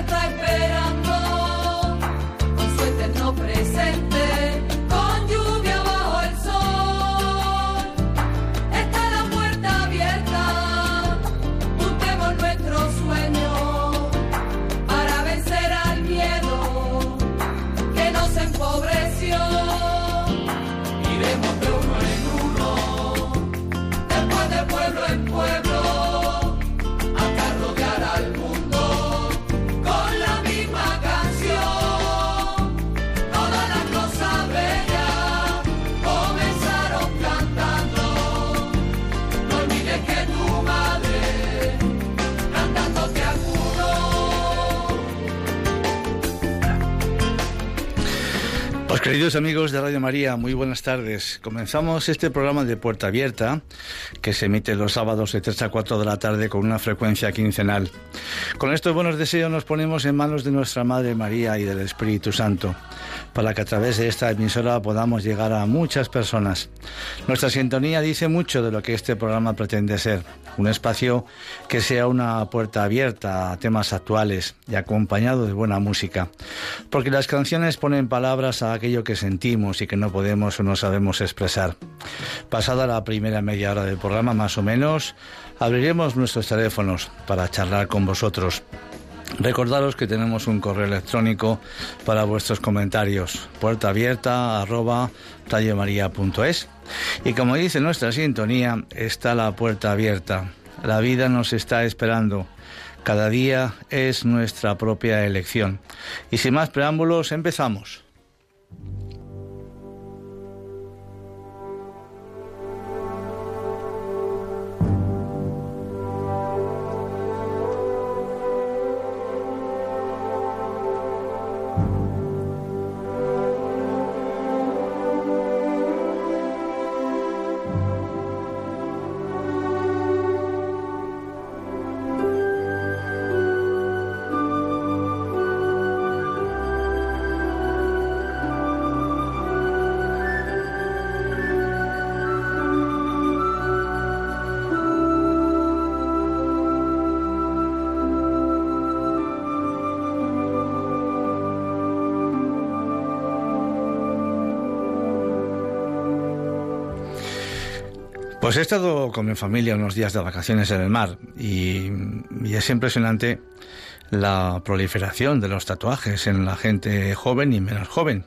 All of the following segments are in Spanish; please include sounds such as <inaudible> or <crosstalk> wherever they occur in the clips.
está esperando Queridos amigos de Radio María, muy buenas tardes. Comenzamos este programa de Puerta Abierta, que se emite los sábados de 3 a 4 de la tarde con una frecuencia quincenal. Con estos buenos deseos nos ponemos en manos de nuestra Madre María y del Espíritu Santo, para que a través de esta emisora podamos llegar a muchas personas. Nuestra sintonía dice mucho de lo que este programa pretende ser, un espacio que sea una puerta abierta a temas actuales y acompañado de buena música, porque las canciones ponen palabras a aquellos que sentimos y que no podemos o no sabemos expresar. Pasada la primera media hora del programa, más o menos, abriremos nuestros teléfonos para charlar con vosotros. Recordaros que tenemos un correo electrónico para vuestros comentarios, puerta. Y como dice nuestra sintonía, está la puerta abierta. La vida nos está esperando. Cada día es nuestra propia elección. Y sin más preámbulos, empezamos. Pues he estado con mi familia unos días de vacaciones en el mar y, es impresionante la proliferación de los tatuajes en la gente joven y menos joven.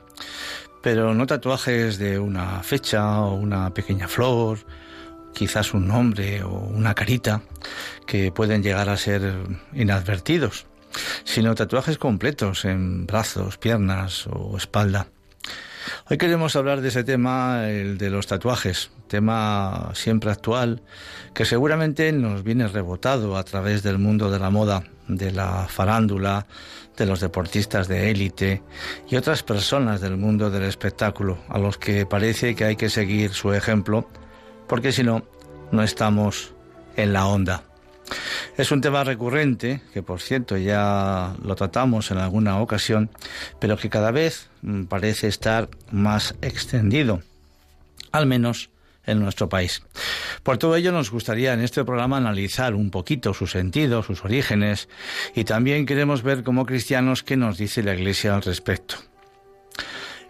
Pero no tatuajes de una fecha o una pequeña flor, quizás un nombre o una carita que pueden llegar a ser inadvertidos, sino tatuajes completos en brazos, piernas o espalda. Hoy queremos hablar de ese tema, el de los tatuajes, tema siempre actual, que seguramente nos viene rebotado a través del mundo de la moda, de la farándula, de los deportistas de élite y otras personas del mundo del espectáculo, a los que parece que hay que seguir su ejemplo, porque si no, no estamos en la onda. Es un tema recurrente, que por cierto ya lo tratamos en alguna ocasión, pero que cada vez mm, parece estar más extendido, al menos en nuestro país. Por todo ello nos gustaría en este programa analizar un poquito su sentido, sus orígenes, y también queremos ver como cristianos qué nos dice la Iglesia al respecto.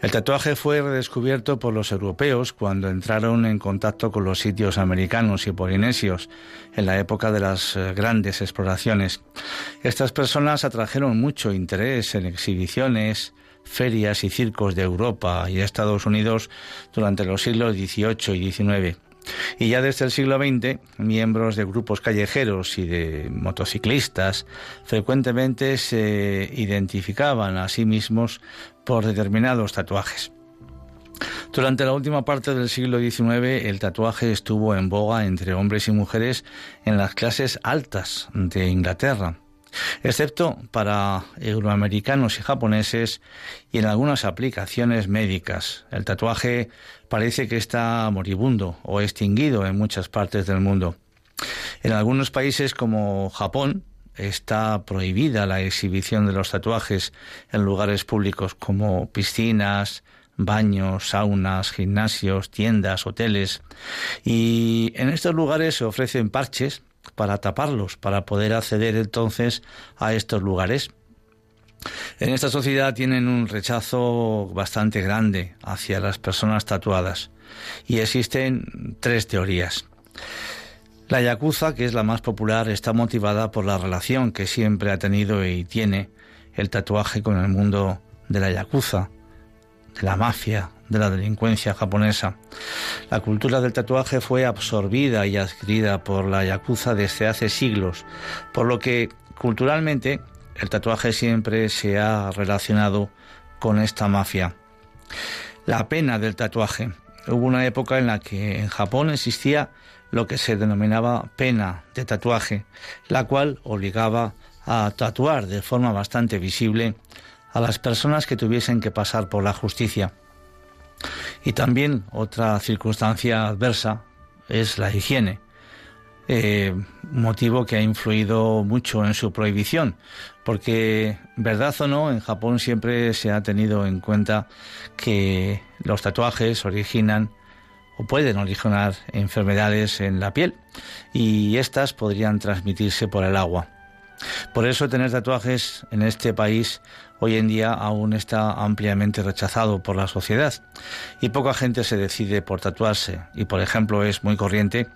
El tatuaje fue redescubierto por los europeos cuando entraron en contacto con los sitios americanos y polinesios en la época de las eh, grandes exploraciones. Estas personas atrajeron mucho interés en exhibiciones, ferias y circos de Europa y Estados Unidos durante los siglos XVIII y XIX. Y ya desde el siglo XX, miembros de grupos callejeros y de motociclistas frecuentemente se identificaban a sí mismos por determinados tatuajes. Durante la última parte del siglo XIX, el tatuaje estuvo en boga entre hombres y mujeres en las clases altas de Inglaterra excepto para euroamericanos y japoneses y en algunas aplicaciones médicas. El tatuaje parece que está moribundo o extinguido en muchas partes del mundo. En algunos países como Japón está prohibida la exhibición de los tatuajes en lugares públicos como piscinas, baños, saunas, gimnasios, tiendas, hoteles. Y en estos lugares se ofrecen parches para taparlos, para poder acceder entonces a estos lugares. En esta sociedad tienen un rechazo bastante grande hacia las personas tatuadas y existen tres teorías. La yakuza, que es la más popular, está motivada por la relación que siempre ha tenido y tiene el tatuaje con el mundo de la yakuza, la mafia, de la delincuencia japonesa. La cultura del tatuaje fue absorbida y adquirida por la yakuza desde hace siglos, por lo que culturalmente el tatuaje siempre se ha relacionado con esta mafia. La pena del tatuaje. Hubo una época en la que en Japón existía lo que se denominaba pena de tatuaje, la cual obligaba a tatuar de forma bastante visible a las personas que tuviesen que pasar por la justicia. Y también otra circunstancia adversa es la higiene, eh, motivo que ha influido mucho en su prohibición, porque verdad o no, en Japón siempre se ha tenido en cuenta que los tatuajes originan o pueden originar enfermedades en la piel y estas podrían transmitirse por el agua. Por eso tener tatuajes en este país hoy en día aún está ampliamente rechazado por la sociedad y poca gente se decide por tatuarse y por ejemplo es muy corriente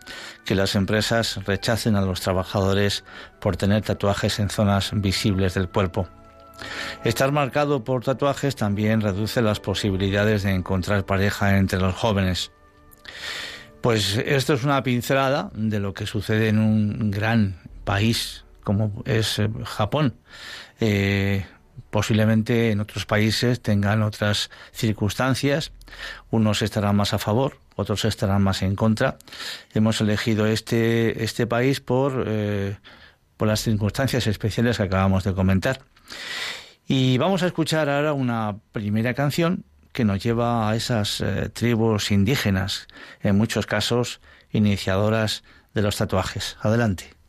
que las empresas rechacen a los trabajadores por tener tatuajes en zonas visibles del cuerpo. Estar marcado por tatuajes también reduce las posibilidades de encontrar pareja entre los jóvenes. Pues esto es una pincelada de lo que sucede en un gran país como es eh, Japón. Eh, posiblemente en otros países tengan otras circunstancias, unos estarán más a favor, otros estarán más en contra. Hemos elegido este, este país por, eh, por las circunstancias especiales que acabamos de comentar. Y vamos a escuchar ahora una primera canción que nos lleva a esas tribus indígenas, en muchos casos iniciadoras de los tatuajes. Adelante.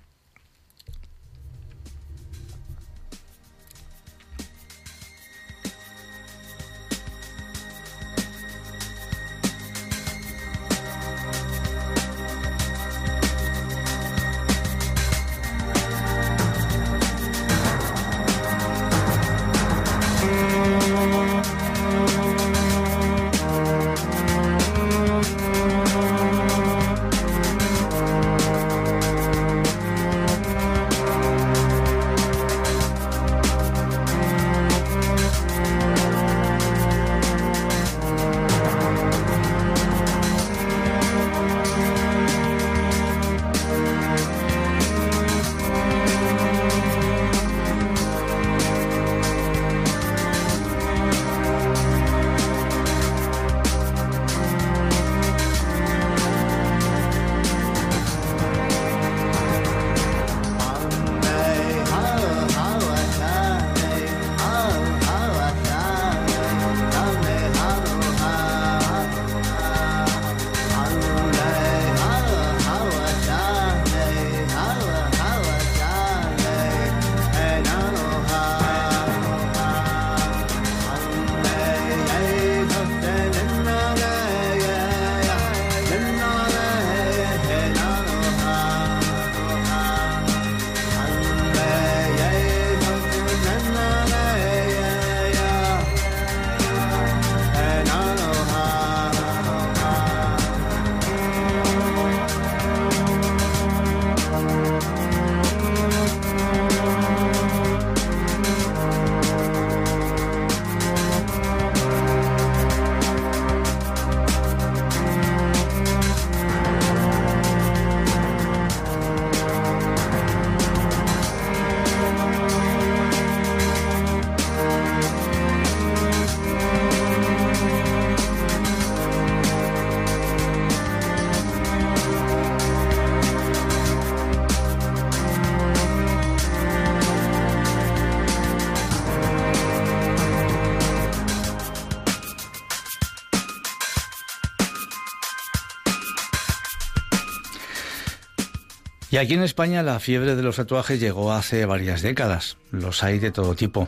Aquí en España la fiebre de los tatuajes llegó hace varias décadas. Los hay de todo tipo.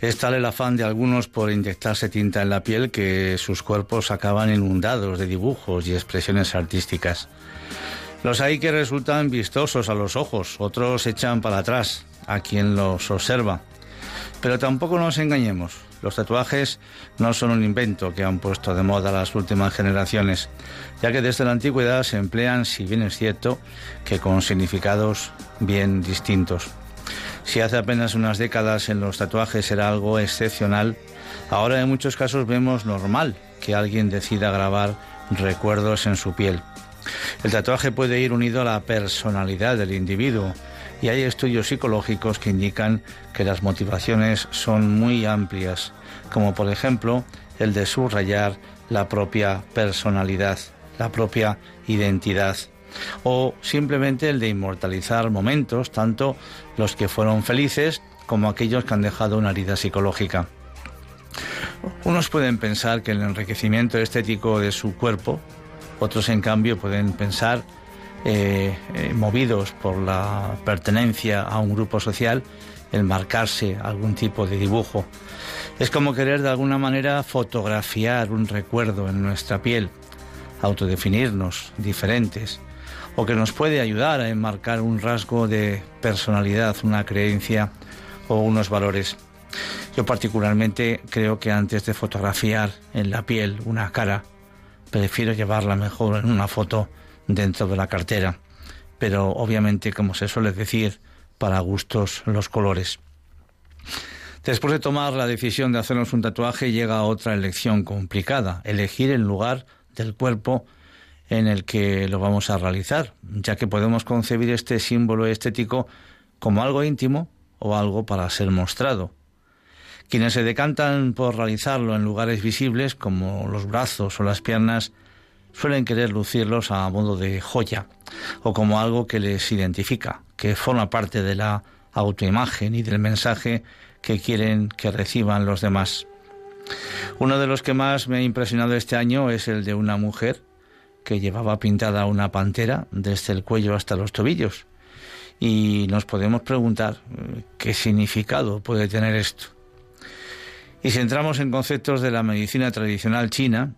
Es tal el afán de algunos por inyectarse tinta en la piel que sus cuerpos acaban inundados de dibujos y expresiones artísticas. Los hay que resultan vistosos a los ojos, otros echan para atrás a quien los observa. Pero tampoco nos engañemos, los tatuajes no son un invento que han puesto de moda las últimas generaciones, ya que desde la antigüedad se emplean, si bien es cierto, que con significados bien distintos. Si hace apenas unas décadas en los tatuajes era algo excepcional, ahora en muchos casos vemos normal que alguien decida grabar recuerdos en su piel. El tatuaje puede ir unido a la personalidad del individuo, y hay estudios psicológicos que indican que las motivaciones son muy amplias, como por ejemplo el de subrayar la propia personalidad, la propia identidad, o simplemente el de inmortalizar momentos, tanto los que fueron felices como aquellos que han dejado una herida psicológica. Unos pueden pensar que el enriquecimiento estético de su cuerpo, otros en cambio pueden pensar eh, eh, movidos por la pertenencia a un grupo social, el marcarse algún tipo de dibujo. Es como querer de alguna manera fotografiar un recuerdo en nuestra piel, autodefinirnos diferentes, o que nos puede ayudar a enmarcar un rasgo de personalidad, una creencia o unos valores. Yo particularmente creo que antes de fotografiar en la piel una cara, prefiero llevarla mejor en una foto dentro de la cartera, pero obviamente, como se suele decir, para gustos los colores. Después de tomar la decisión de hacernos un tatuaje llega otra elección complicada, elegir el lugar del cuerpo en el que lo vamos a realizar, ya que podemos concebir este símbolo estético como algo íntimo o algo para ser mostrado. Quienes se decantan por realizarlo en lugares visibles como los brazos o las piernas suelen querer lucirlos a modo de joya o como algo que les identifica, que forma parte de la autoimagen y del mensaje que quieren que reciban los demás. Uno de los que más me ha impresionado este año es el de una mujer que llevaba pintada una pantera desde el cuello hasta los tobillos. Y nos podemos preguntar eh, qué significado puede tener esto. Y si entramos en conceptos de la medicina tradicional china,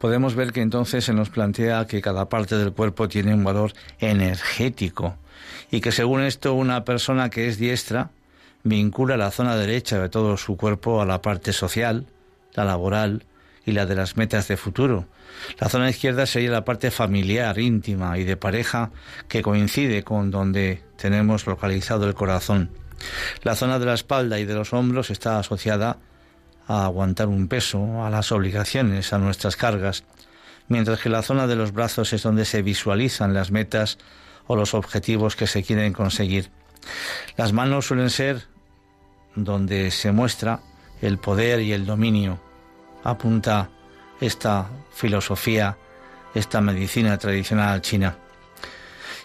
podemos ver que entonces se nos plantea que cada parte del cuerpo tiene un valor energético y que según esto una persona que es diestra vincula la zona derecha de todo su cuerpo a la parte social, la laboral y la de las metas de futuro. La zona izquierda sería la parte familiar, íntima y de pareja que coincide con donde tenemos localizado el corazón. La zona de la espalda y de los hombros está asociada a aguantar un peso, a las obligaciones, a nuestras cargas, mientras que la zona de los brazos es donde se visualizan las metas o los objetivos que se quieren conseguir. Las manos suelen ser donde se muestra el poder y el dominio. Apunta esta filosofía, esta medicina tradicional china.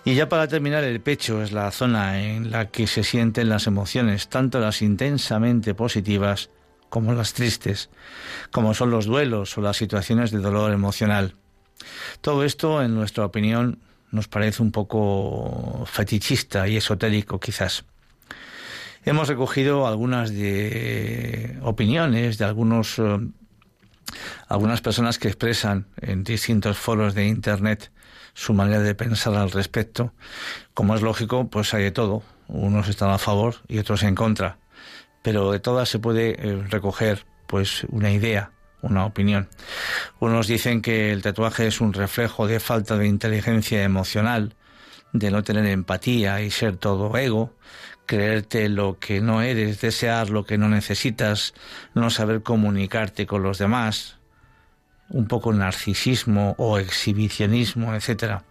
Y ya para terminar, el pecho es la zona en la que se sienten las emociones, tanto las intensamente positivas como las tristes, como son los duelos o las situaciones de dolor emocional. Todo esto, en nuestra opinión, nos parece un poco fetichista y esotérico quizás. Hemos recogido algunas de opiniones de algunos eh, algunas personas que expresan en distintos foros de internet su manera de pensar al respecto. Como es lógico, pues hay de todo. Unos están a favor y otros en contra pero de todas se puede eh, recoger pues una idea, una opinión. Unos dicen que el tatuaje es un reflejo de falta de inteligencia emocional, de no tener empatía y ser todo ego, creerte lo que no eres, desear lo que no necesitas, no saber comunicarte con los demás, un poco narcisismo o exhibicionismo, etc.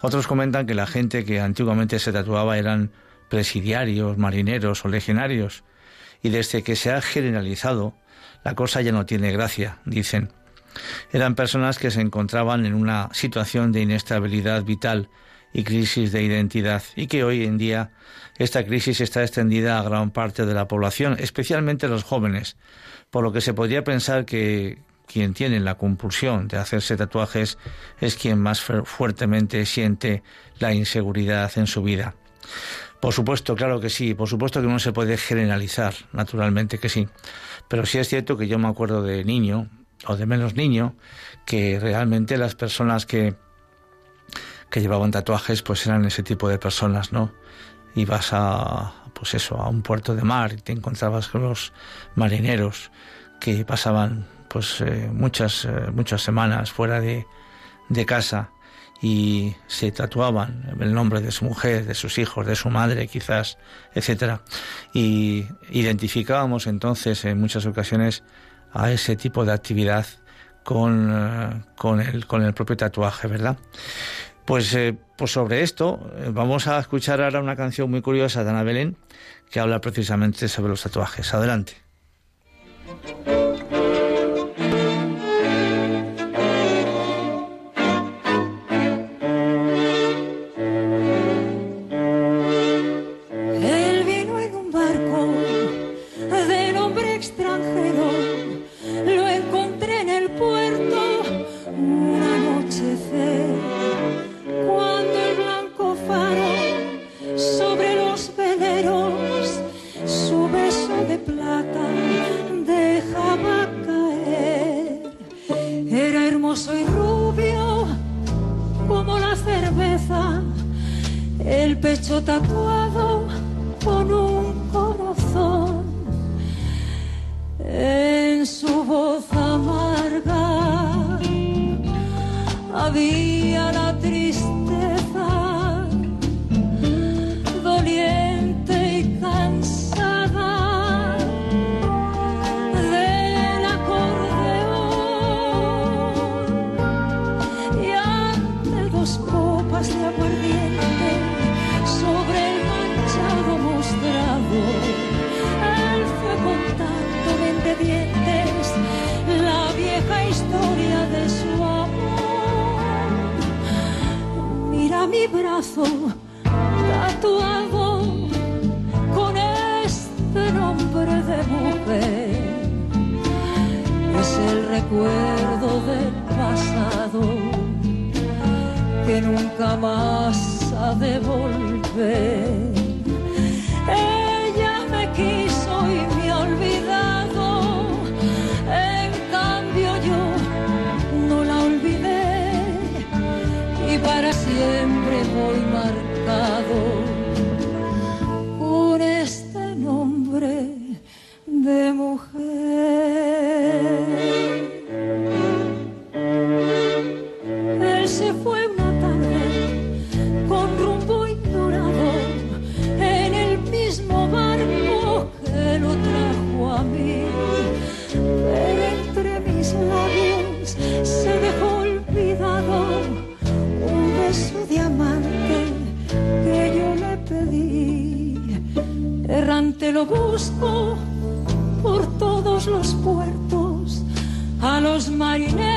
Otros comentan que la gente que antiguamente se tatuaba eran presidiarios, marineros o legionarios, y desde que se ha generalizado, la cosa ya no tiene gracia, dicen. Eran personas que se encontraban en una situación de inestabilidad vital y crisis de identidad y que hoy en día esta crisis está extendida a gran parte de la población, especialmente los jóvenes, por lo que se podría pensar que quien tiene la compulsión de hacerse tatuajes es quien más fuertemente siente la inseguridad en su vida. Por supuesto, claro que sí, por supuesto que no se puede generalizar, naturalmente que sí. Pero sí es cierto que yo me acuerdo de niño, o de menos niño, que realmente las personas que, que llevaban tatuajes pues eran ese tipo de personas, ¿no? Ibas a, pues eso, a un puerto de mar y te encontrabas con los marineros que pasaban pues eh, muchas, eh, muchas semanas fuera de, de casa y se tatuaban el nombre de su mujer, de sus hijos, de su madre quizás, etcétera. Y identificábamos entonces en muchas ocasiones a ese tipo de actividad con, eh, con, el, con el propio tatuaje, ¿verdad? Pues, pues sobre esto vamos a escuchar ahora una canción muy curiosa de Ana Belén que habla precisamente sobre los tatuajes. Adelante. hambre de mujer es el recuerdo del pasado que nunca más ha de volver. Ella me quiso y me ha olvidado, en cambio yo no la olvidé y para siempre voy marchando. lo busco por todos los puertos, a los marineros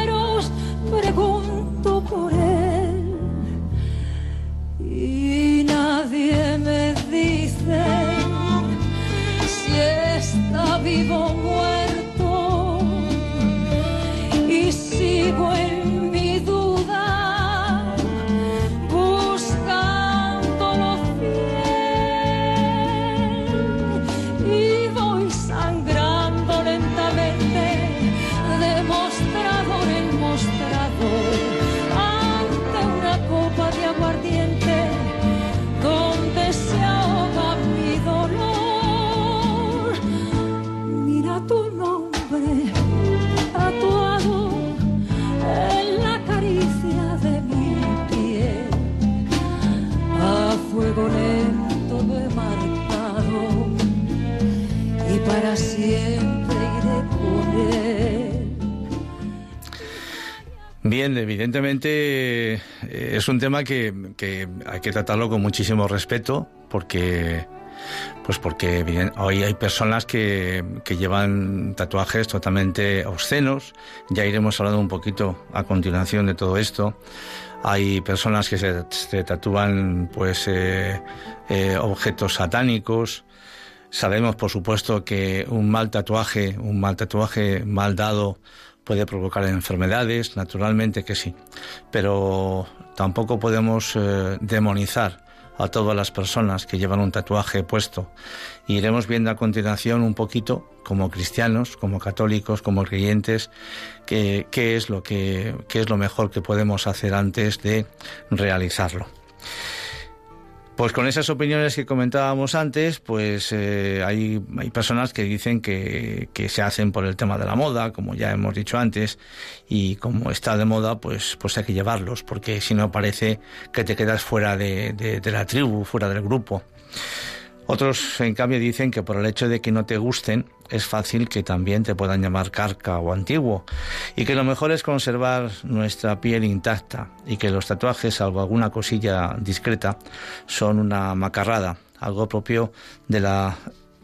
Bien, evidentemente eh, es un tema que, hay que tratarlo con muchísimo respeto porque pues porque hoy hay personas que, llevan tatuajes totalmente obscenos. Ya iremos hablando un poquito a continuación de todo esto. Hay personas que se, tatúan pues eh, eh, objetos satánicos. Sabemos, por supuesto, que un mal tatuaje, un mal tatuaje mal dado, puede provocar enfermedades, naturalmente que sí, pero tampoco podemos eh, demonizar a todas las personas que llevan un tatuaje puesto. Iremos viendo a continuación un poquito, como cristianos, como católicos, como creyentes, qué, qué es lo que qué es lo mejor que podemos hacer antes de realizarlo. Pues con esas opiniones que comentábamos antes, pues eh, hay, hay, personas que dicen que, que, se hacen por el tema de la moda, como ya hemos dicho antes, y como está de moda, pues, pues hay que llevarlos, porque si no parece que te quedas fuera de, de, de la tribu, fuera del grupo. Otros, en cambio, dicen que por el hecho de que no te gusten, es fácil que también te puedan llamar carca o antiguo, y que lo mejor es conservar nuestra piel intacta, y que los tatuajes, salvo alguna cosilla discreta, son una macarrada, algo propio de la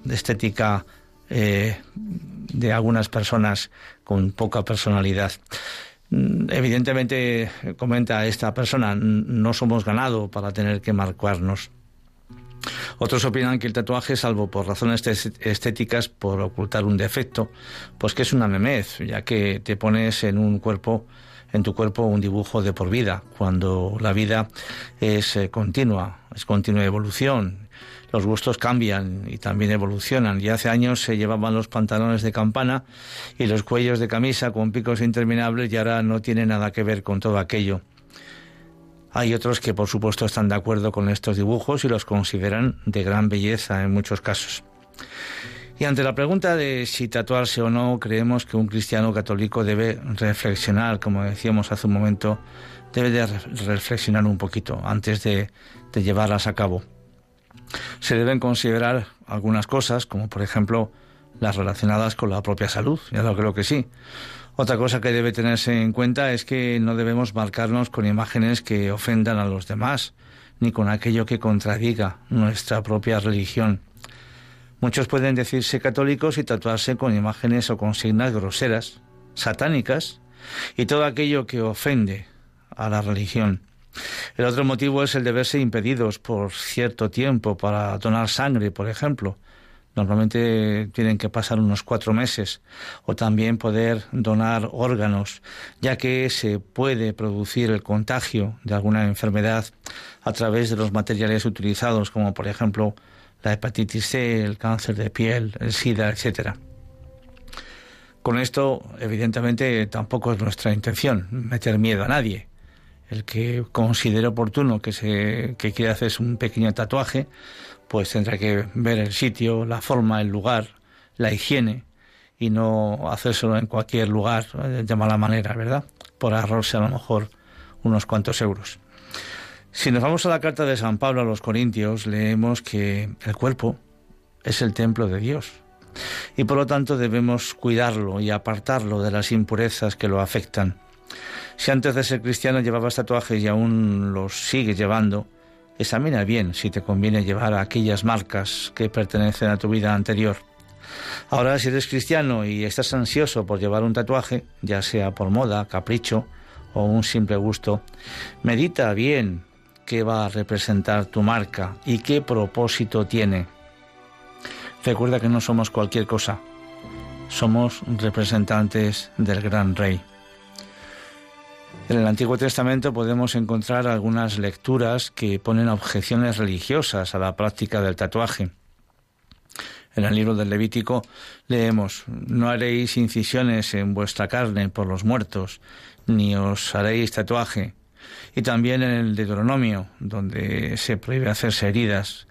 estética eh, de algunas personas con poca personalidad. Evidentemente, comenta esta persona, no somos ganado para tener que marcarnos otros opinan que el tatuaje, salvo por razones estéticas, por ocultar un defecto, pues que es una memez, ya que te pones en un cuerpo en tu cuerpo un dibujo de por vida, cuando la vida es eh, continua, es continua evolución. Los gustos cambian y también evolucionan. Y hace años se llevaban los pantalones de campana y los cuellos de camisa con picos interminables y ahora no tiene nada que ver con todo aquello. Hay otros que por supuesto están de acuerdo con estos dibujos y los consideran de gran belleza en muchos casos. Y ante la pregunta de si tatuarse o no, creemos que un cristiano católico debe reflexionar, como decíamos hace un momento, debe de reflexionar un poquito antes de, de llevarlas a cabo. Se deben considerar algunas cosas, como por ejemplo las relacionadas con la propia salud, ya lo creo que sí. Otra cosa que debe tenerse en cuenta es que no debemos marcarnos con imágenes que ofendan a los demás, ni con aquello que contradiga nuestra propia religión. Muchos pueden decirse católicos y tatuarse con imágenes o consignas groseras, satánicas, y todo aquello que ofende a la religión. El otro motivo es el de verse impedidos por cierto tiempo para donar sangre, por ejemplo, Normalmente tienen que pasar unos cuatro meses o también poder donar órganos, ya que se puede producir el contagio de alguna enfermedad a través de los materiales utilizados, como por ejemplo la hepatitis C, el cáncer de piel, el SIDA, etcétera. Con esto, evidentemente, tampoco es nuestra intención meter miedo a nadie. El que considere oportuno que se que quiera hacerse un pequeño tatuaje, pues tendrá que ver el sitio, la forma, el lugar, la higiene y no hacérselo en cualquier lugar de mala manera, ¿verdad? Por ahorrarse a lo mejor unos cuantos euros. Si nos vamos a la carta de San Pablo a los Corintios, leemos que el cuerpo es el templo de Dios y por lo tanto debemos cuidarlo y apartarlo de las impurezas que lo afectan. Si antes de ser cristiano llevabas tatuajes y aún los sigues llevando, Examina bien si te conviene llevar aquellas marcas que pertenecen a tu vida anterior. Ahora, si eres cristiano y estás ansioso por llevar un tatuaje, ya sea por moda, capricho o un simple gusto, medita bien qué va a representar tu marca y qué propósito tiene. Recuerda que no somos cualquier cosa, somos representantes del gran rey. En el Antiguo Testamento podemos encontrar algunas lecturas que ponen objeciones religiosas a la práctica del tatuaje. En el libro del Levítico leemos, no haréis incisiones en vuestra carne por los muertos, ni os haréis tatuaje. Y también en el Deuteronomio, donde se prohíbe hacerse heridas.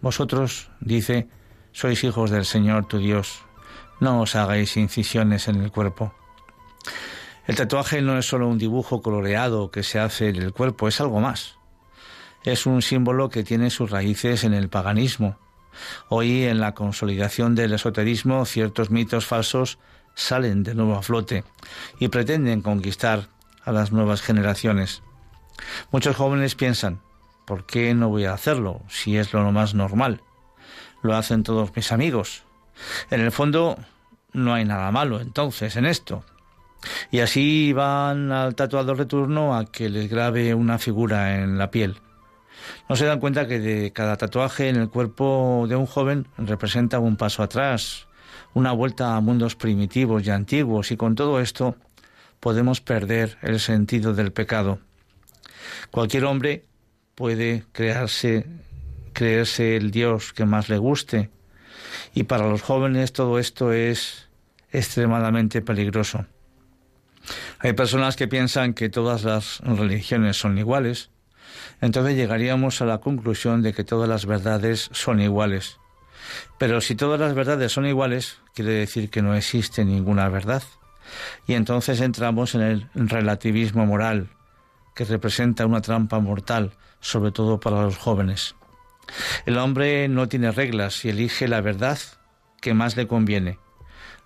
Vosotros, dice, sois hijos del Señor tu Dios, no os hagáis incisiones en el cuerpo. El tatuaje no es solo un dibujo coloreado que se hace en el cuerpo, es algo más. Es un símbolo que tiene sus raíces en el paganismo. Hoy, en la consolidación del esoterismo, ciertos mitos falsos salen de nuevo a flote y pretenden conquistar a las nuevas generaciones. Muchos jóvenes piensan, ¿por qué no voy a hacerlo si es lo más normal? Lo hacen todos mis amigos. En el fondo, no hay nada malo entonces en esto. Y así van al tatuador de turno a que les grabe una figura en la piel. No se dan cuenta que de cada tatuaje en el cuerpo de un joven representa un paso atrás, una vuelta a mundos primitivos y antiguos y con todo esto podemos perder el sentido del pecado. Cualquier hombre puede crearse, creerse el Dios que más le guste y para los jóvenes todo esto es extremadamente peligroso. Hay personas que piensan que todas las religiones son iguales, entonces llegaríamos a la conclusión de que todas las verdades son iguales. Pero si todas las verdades son iguales, quiere decir que no existe ninguna verdad. Y entonces entramos en el relativismo moral, que representa una trampa mortal, sobre todo para los jóvenes. El hombre no tiene reglas y elige la verdad que más le conviene.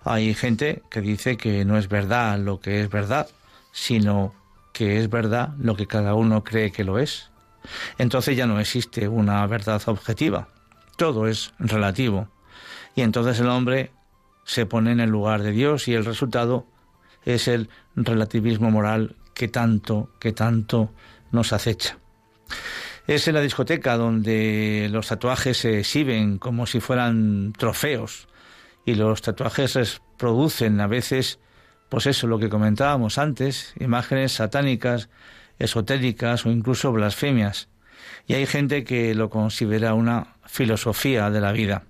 Hay gente que dice que no es verdad lo que es verdad, sino que es verdad lo que cada uno cree que lo es. Entonces ya no existe una verdad objetiva, todo es relativo. Y entonces el hombre se pone en el lugar de Dios y el resultado es el relativismo moral que tanto, que tanto nos acecha. Es en la discoteca donde los tatuajes se exhiben como si fueran trofeos y los tatuajes producen a veces, pues eso, lo que comentábamos antes, imágenes satánicas, esotéricas o incluso blasfemias. Y hay gente que lo considera una filosofía de la vida.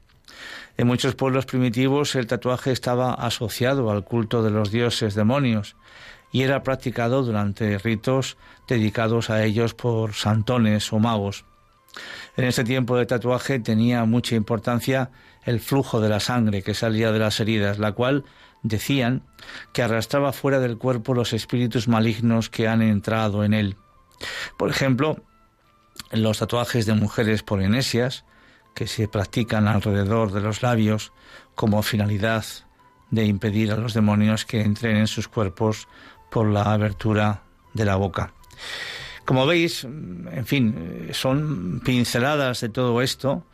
En muchos pueblos primitivos el tatuaje estaba asociado al culto de los dioses demonios y era practicado durante ritos dedicados a ellos por santones o magos. En ese tiempo de tatuaje tenía mucha importancia el flujo de la sangre que salía de las heridas, la cual decían que arrastraba fuera del cuerpo los espíritus malignos que han entrado en él. Por ejemplo, los tatuajes de mujeres polinesias, que se practican alrededor de los labios como finalidad de impedir a los demonios que entren en sus cuerpos por la abertura de la boca. Como veis, en fin, son pinceladas de todo esto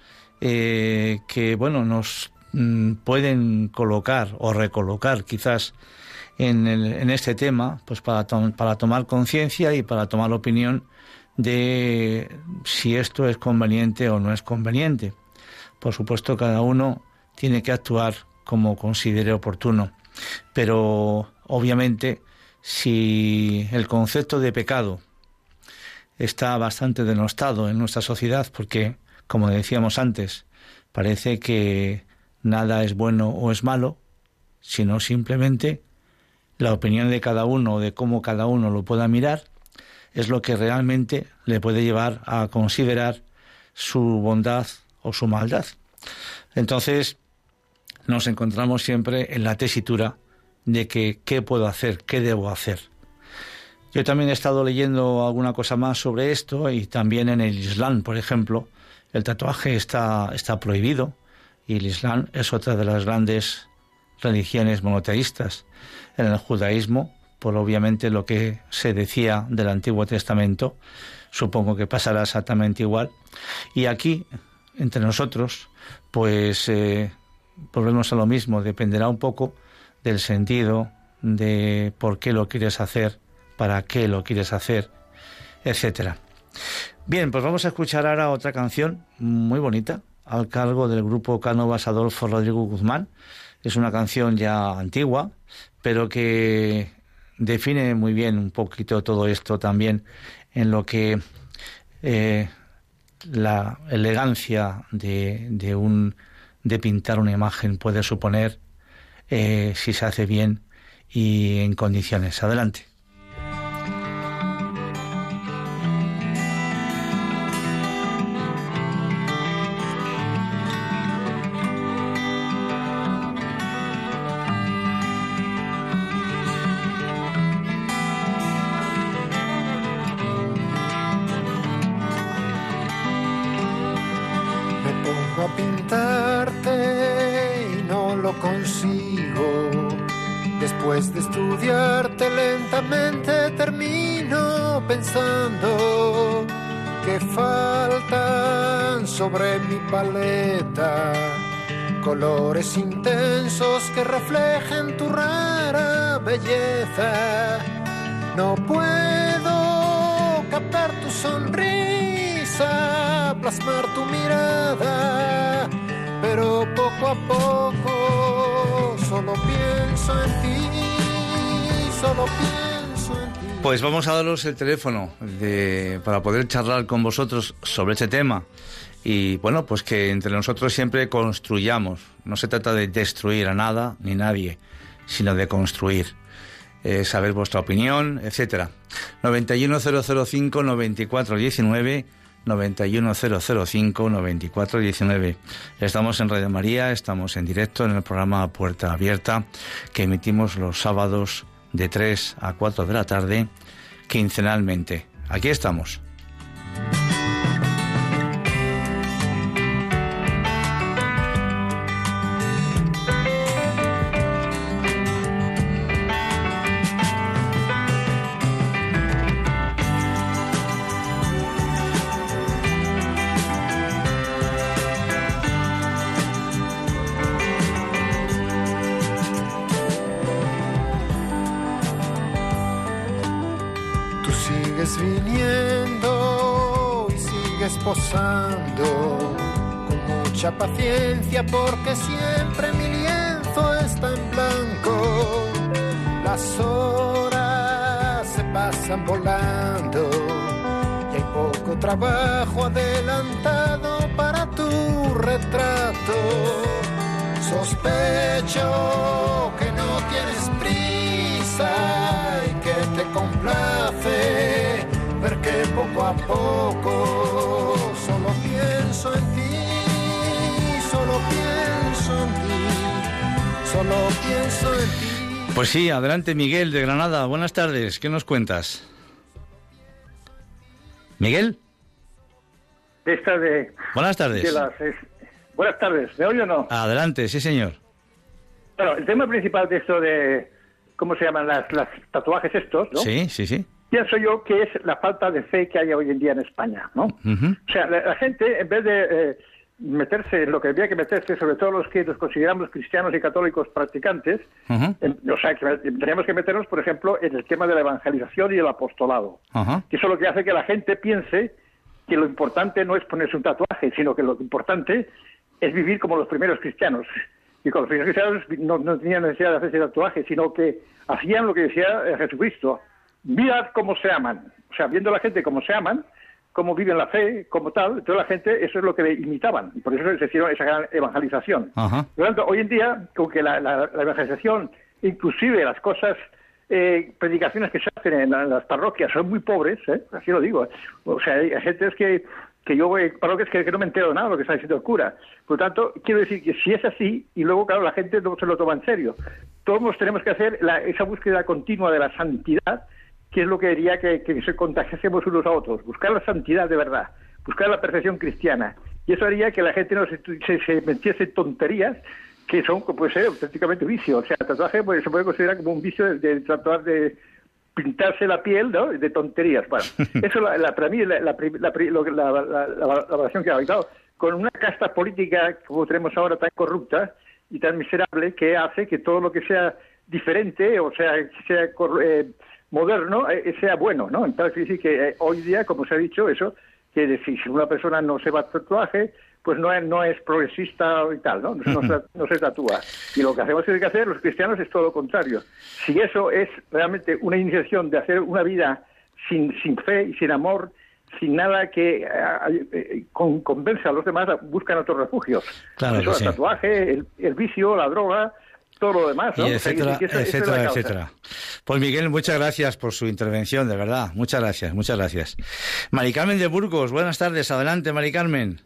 eh, que, bueno, nos mm, pueden colocar o recolocar quizás en, en este tema, pues para, para tomar conciencia y para tomar opinión de si esto es conveniente o no es conveniente. Por supuesto, cada uno tiene que actuar como considere oportuno, pero obviamente si el concepto de pecado está bastante denostado en nuestra sociedad porque, como decíamos antes, parece que nada es bueno o es malo, sino simplemente la opinión de cada uno, de cómo cada uno lo pueda mirar, es lo que realmente le puede llevar a considerar su bondad o su maldad. Entonces, nos encontramos siempre en la tesitura de que qué puedo hacer, qué debo hacer. Yo también he estado leyendo alguna cosa más sobre esto y también en el Islam, por ejemplo, el tatuaje está, está prohibido y el Islam es otra de las grandes religiones monoteístas. En el judaísmo, por obviamente lo que se decía del Antiguo Testamento, supongo que pasará exactamente igual. Y aquí, entre nosotros, pues eh, volvemos a lo mismo, dependerá un poco del sentido, de por qué lo quieres hacer, para qué lo quieres hacer, etcétera. Bien, pues vamos a escuchar ahora otra canción muy bonita al cargo del grupo Cánovas Adolfo Rodrigo Guzmán. Es una canción ya antigua, pero que define muy bien un poquito todo esto también en lo que eh, la elegancia de, de, un, de pintar una imagen puede suponer eh, si se hace bien y en condiciones. Adelante. A daros el teléfono de, para poder charlar con vosotros sobre este tema. Y bueno, pues que entre nosotros siempre construyamos. No se trata de destruir a nada ni nadie, sino de construir. Eh, saber vuestra opinión, etcétera. 91005 9419 91005 9419. Estamos en Radio María, estamos en directo en el programa Puerta Abierta que emitimos los sábados de 3 a 4 de la tarde quincenalmente. Aquí estamos. Pues sí, adelante Miguel de Granada. Buenas tardes, ¿qué nos cuentas? Miguel. Esta de, Buenas tardes. buenas tardes, ¿me oye o no? Adelante, sí señor. Bueno, el tema principal de esto de, ¿cómo se llaman las, las tatuajes estos? ¿no? Sí, sí, sí. Pienso yo que es la falta de fe que hay hoy en día en España, ¿no? O sea, la, gente, en vez de... Eh, meterse en lo que había que meterse, sobre todo los que nos consideramos cristianos y católicos practicantes, o sea, que teníamos que meternos, por ejemplo, en el tema de la evangelización y el apostolado, que eso es lo que hace que la gente piense que lo importante no es ponerse un tatuaje, sino que lo importante es vivir como los primeros cristianos. Y con los primeros cristianos no, no tenían necesidad de hacerse tatuaje, sino que hacían lo que decía Jesucristo, mirad cómo se aman. O sea, viendo a la gente cómo se aman, cómo viven la fe, como tal, toda la gente, eso es lo que le imitaban, y por eso se hicieron esa gran evangelización. Por lo tanto, hoy en día, con que la, evangelización, inclusive las cosas, eh, predicaciones que se hacen en, las parroquias son muy pobres, ¿eh? así lo digo, o sea, hay gente que que yo voy a parroquias que, que, no me entero de nada de lo que está diciendo el cura. Por lo tanto, quiero decir que si es así, y luego, claro, la gente no se lo toma en serio, todos tenemos que hacer esa búsqueda continua de la santidad, ¿Qué es lo que diría que, se contagiásemos unos a otros, buscar la santidad de verdad, buscar la perfección cristiana. Y eso haría que la gente no se, se, metiese tonterías que son, puede ser auténticamente vicio. O sea, el tatuaje pues, se puede considerar como un vicio de, tratar de pintarse la piel, ¿no? De tonterías. Bueno, <laughs> eso la, para mí la, la, la, que ha habido. Con una casta política como tenemos ahora tan corrupta y tan miserable que hace que todo lo que sea diferente, o sea, sea eh, moderno eh, sea bueno, ¿no? Entonces, sí que eh, hoy día, como se ha dicho, eso, que si una persona no se va a tatuaje, pues no es, no es progresista y tal, ¿no? No, se, <laughs> no, se, tatúa. Y lo que hacemos que hacer los cristianos es todo lo contrario. Si eso es realmente una iniciación de hacer una vida sin, sin fe y sin amor, sin nada que eh, convenza a los demás, buscan otros refugios. Claro el tatuaje, el vicio, la droga, todo lo demás, ¿no? Y etcétera, etcétera, etcétera. Pues Miguel, muchas gracias por su intervención, de verdad. Muchas gracias, muchas gracias. Mari Carmen de Burgos, buenas tardes. Adelante, Mari Carmen.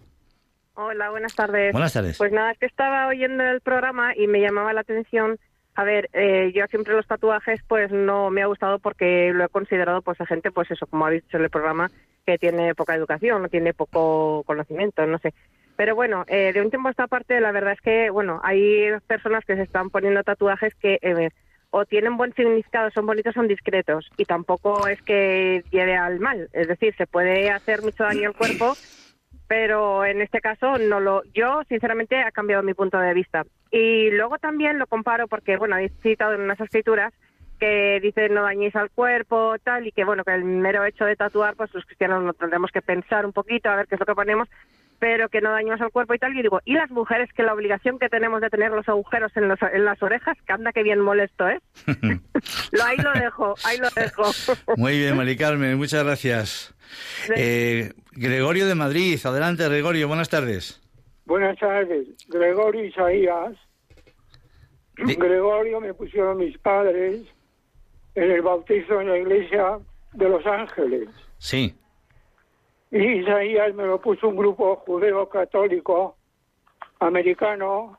Hola, buenas tardes. Buenas tardes. Pues nada, que estaba oyendo el programa y me llamaba la atención. A ver, eh, yo siempre los tatuajes pues no me ha gustado porque lo he considerado pues a gente, pues eso, como ha dicho en el programa, que tiene poca educación, no tiene poco conocimiento, no sé. Pero bueno, eh, de un tiempo a esta parte, la verdad es que, bueno, hay personas que se están poniendo tatuajes que eh, o tienen buen significado, son bonitos, son discretos, y tampoco es que lleve al mal. Es decir, se puede hacer mucho daño al cuerpo, pero en este caso no lo. Yo, sinceramente, ha cambiado mi punto de vista. Y luego también lo comparo porque, bueno, he citado en unas escrituras que dicen no dañéis al cuerpo, tal, y que, bueno, que el mero hecho de tatuar, pues los cristianos no tendremos que pensar un poquito a ver qué es lo que ponemos, pero que no dañemos al cuerpo y tal. Y digo, ¿y las mujeres que la obligación que tenemos de tener los agujeros en, los, en las orejas? Que anda que bien molesto, ¿eh? <laughs> lo, ahí lo dejo, ahí lo dejo. <laughs> Muy bien, Mari Carmen, muchas gracias. Eh, Gregorio de Madrid, adelante Gregorio, buenas tardes. Buenas tardes, Gregorio Isaías. Gregorio me pusieron mis padres en el bautizo en la iglesia de Los Ángeles. Sí. Y Isaías me lo puso un grupo judeo-católico americano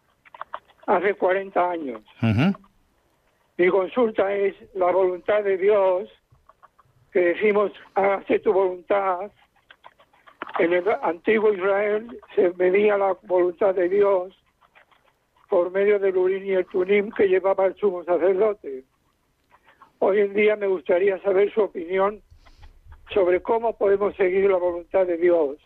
hace 40 años. Mi consulta es la voluntad de Dios, que decimos, hace tu voluntad. En el antiguo Israel se medía la voluntad de Dios por medio del urín y el tunim que llevaba el sumo sacerdote. Hoy en día me gustaría saber su opinión sobre cómo podemos seguir la voluntad de Dios.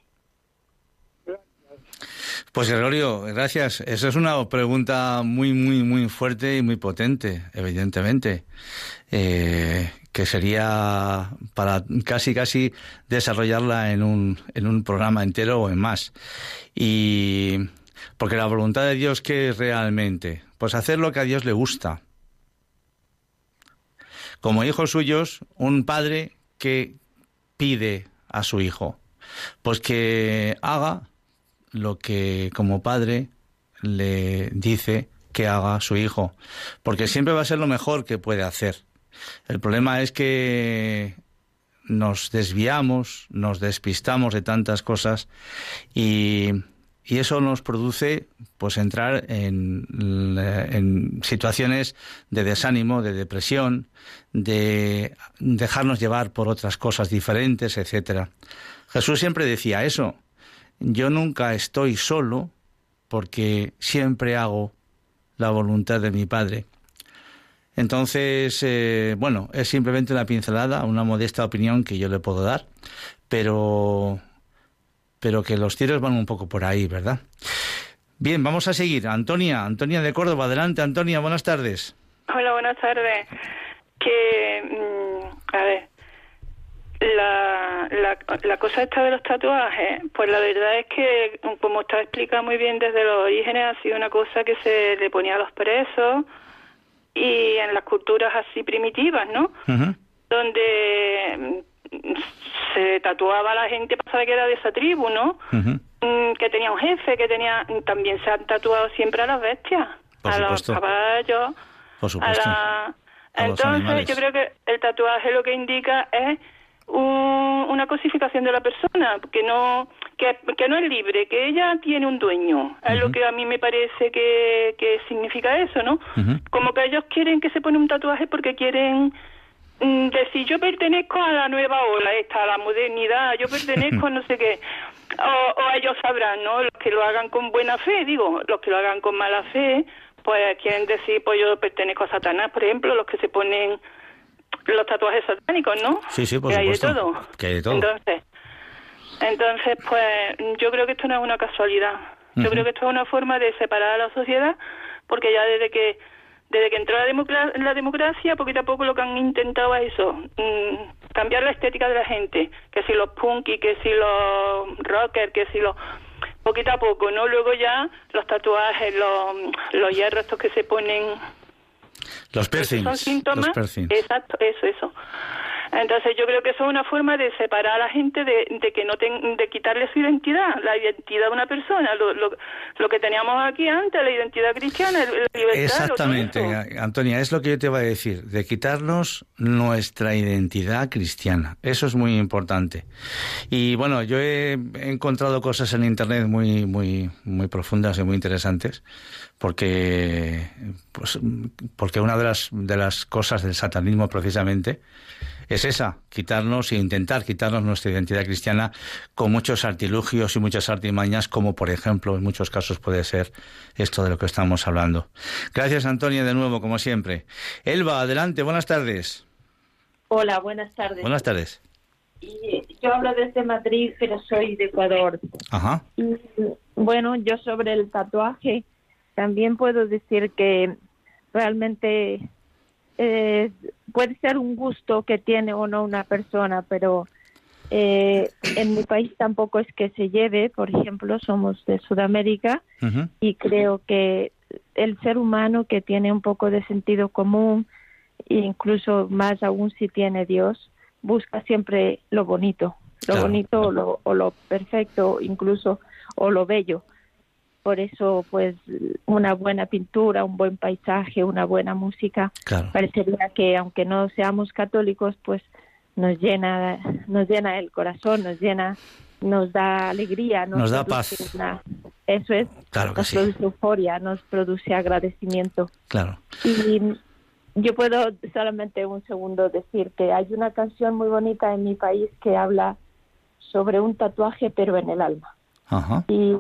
Pues Gregorio, gracias. Esa es una pregunta muy, muy, muy fuerte y muy potente, evidentemente, eh, que sería para casi, casi desarrollarla en un, en un programa entero o en más. Y porque la voluntad de Dios, ¿qué es realmente? Pues hacer lo que a Dios le gusta como hijos suyos, un padre que pide a su hijo, pues que haga lo que como padre le dice que haga su hijo, porque siempre va a ser lo mejor que puede hacer. El problema es que nos desviamos, nos despistamos de tantas cosas y y eso nos produce pues entrar en, en, situaciones de desánimo, de depresión, de dejarnos llevar por otras cosas diferentes, etcétera. Jesús siempre decía eso. Yo nunca estoy solo porque siempre hago la voluntad de mi Padre. Entonces, eh, bueno, es simplemente una pincelada, una modesta opinión que yo le puedo dar, pero pero que los tiros van un poco por ahí, ¿verdad? Bien, vamos a seguir. Antonia, Antonia de Córdoba, adelante, Antonia, buenas tardes. Hola, buenas tardes. Que, mm, a ver, la, la, la, cosa esta de los tatuajes, pues la verdad es que, como está explicado muy bien desde los orígenes, ha sido una cosa que se le ponía a los presos y en las culturas así primitivas, ¿no? Donde se tatuaba a la gente para saber que era de esa tribu, ¿no? Mm, que tenía un jefe, que tenía... También se han tatuado siempre a las bestias, a los caballos, a la... Entonces yo creo que el tatuaje lo que indica es una cosificación de la persona, que no que, que, no es libre, que ella tiene un dueño. Es lo que a mí me parece que, que significa eso, ¿no? Como que ellos quieren que se pone un tatuaje porque quieren Mm, decir yo pertenezco a la nueva ola esta, a la modernidad, yo pertenezco a no sé qué, o, ellos sabrán, ¿no? Los que lo hagan con buena fe, digo, los que lo hagan con mala fe, pues quieren decir, pues yo pertenezco a Satanás, por ejemplo, los que se ponen los tatuajes satánicos, ¿no? Sí, sí, por que Hay de todo. Que hay de todo. Entonces, entonces, pues yo creo que esto no es una casualidad. Yo creo que esto es una forma de separar a la sociedad, porque ya desde que desde que entró la, la democracia, poquito a poco lo que han intentado es eso, mm, cambiar la estética de la gente, que si los punky, que si los rockers, que si los... Poquito a poco, ¿no? Luego ya los tatuajes, los, los hierros estos que se ponen... Los piercings. Son síntomas. Los Exacto, eso, eso. Entonces yo creo que eso es una forma de separar a la gente de, que no de quitarle su identidad, la identidad de una persona, lo, lo, que teníamos aquí antes, la identidad cristiana, la libertad. Exactamente, Antonia, es lo que yo te iba a decir, de quitarnos nuestra identidad cristiana. Eso es muy importante. Y bueno, yo he encontrado cosas en internet muy, muy, muy profundas y muy interesantes porque pues porque una de las de las cosas del satanismo precisamente es esa, quitarnos e intentar quitarnos nuestra identidad cristiana con muchos artilugios y muchas artimañas, como por ejemplo en muchos casos puede ser esto de lo que estamos hablando. Gracias Antonia de nuevo, como siempre. Elba, adelante, buenas tardes. Hola, buenas tardes. Buenas tardes. yo hablo desde Madrid, pero soy de Ecuador. Ajá. bueno, yo sobre el tatuaje también puedo decir que realmente eh, puede ser un gusto que tiene o no una persona, pero eh, en mi país tampoco es que se lleve, por ejemplo, somos de Sudamérica y creo que el ser humano que tiene un poco de sentido común, incluso más aún si tiene Dios, busca siempre lo bonito, lo bonito o lo, o lo perfecto, incluso o lo bello. Por eso, pues, una buena pintura, un buen paisaje, una buena música, parecería que aunque no seamos católicos, pues nos llena, nos llena el corazón, nos llena, nos da alegría, nos, da paz. eso es, claro nos produce euforia, nos produce agradecimiento. Claro. Y yo puedo solamente un segundo decir que hay una canción muy bonita en mi país que habla sobre un tatuaje pero en el alma. Y